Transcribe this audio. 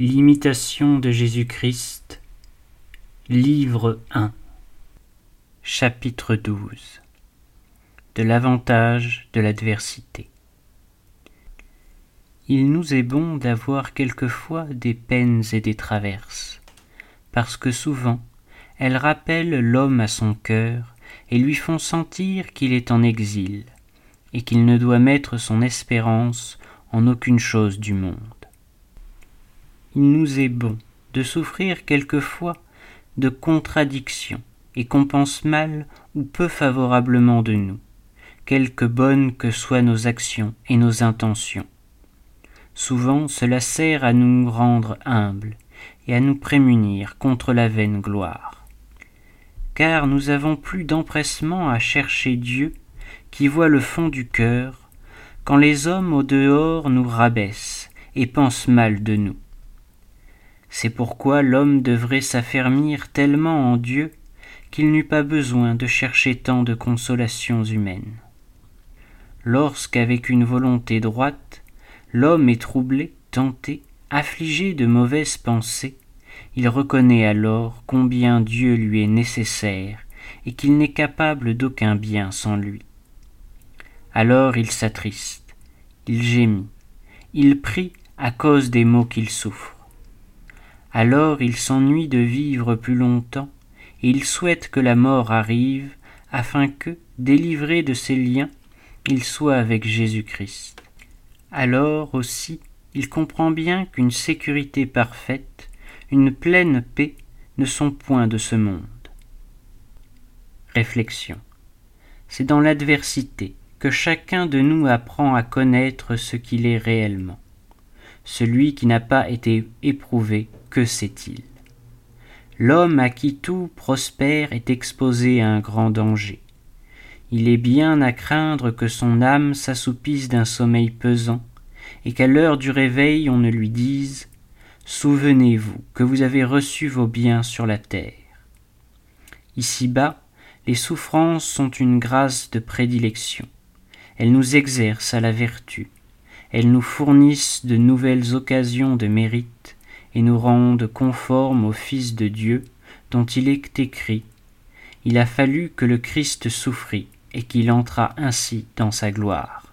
L'imitation de Jésus-Christ, livre 1, chapitre 12 De l'avantage de l'adversité. Il nous est bon d'avoir quelquefois des peines et des traverses, parce que souvent elles rappellent l'homme à son cœur et lui font sentir qu'il est en exil, et qu'il ne doit mettre son espérance en aucune chose du monde il nous est bon de souffrir quelquefois de contradictions et qu'on pense mal ou peu favorablement de nous, quelque bonnes que soient nos actions et nos intentions. Souvent cela sert à nous rendre humbles et à nous prémunir contre la vaine gloire. Car nous avons plus d'empressement à chercher Dieu qui voit le fond du cœur, quand les hommes au dehors nous rabaissent et pensent mal de nous. C'est pourquoi l'homme devrait s'affermir tellement en Dieu qu'il n'eût pas besoin de chercher tant de consolations humaines. Lorsqu'avec une volonté droite, l'homme est troublé, tenté, affligé de mauvaises pensées, il reconnaît alors combien Dieu lui est nécessaire et qu'il n'est capable d'aucun bien sans lui. Alors il s'attriste, il gémit, il prie à cause des maux qu'il souffre. Alors il s'ennuie de vivre plus longtemps, et il souhaite que la mort arrive, afin que, délivré de ses liens, il soit avec Jésus-Christ. Alors aussi il comprend bien qu'une sécurité parfaite, une pleine paix ne sont point de ce monde. Réflexion. C'est dans l'adversité que chacun de nous apprend à connaître ce qu'il est réellement. Celui qui n'a pas été éprouvé que sait-il L'homme à qui tout prospère est exposé à un grand danger. Il est bien à craindre que son âme s'assoupisse d'un sommeil pesant, et qu'à l'heure du réveil on ne lui dise Souvenez-vous que vous avez reçu vos biens sur la terre. Ici-bas, les souffrances sont une grâce de prédilection. Elles nous exercent à la vertu. Elles nous fournissent de nouvelles occasions de mérite et nous rendent conformes au Fils de Dieu, dont il est écrit Il a fallu que le Christ souffrit et qu'il entra ainsi dans sa gloire.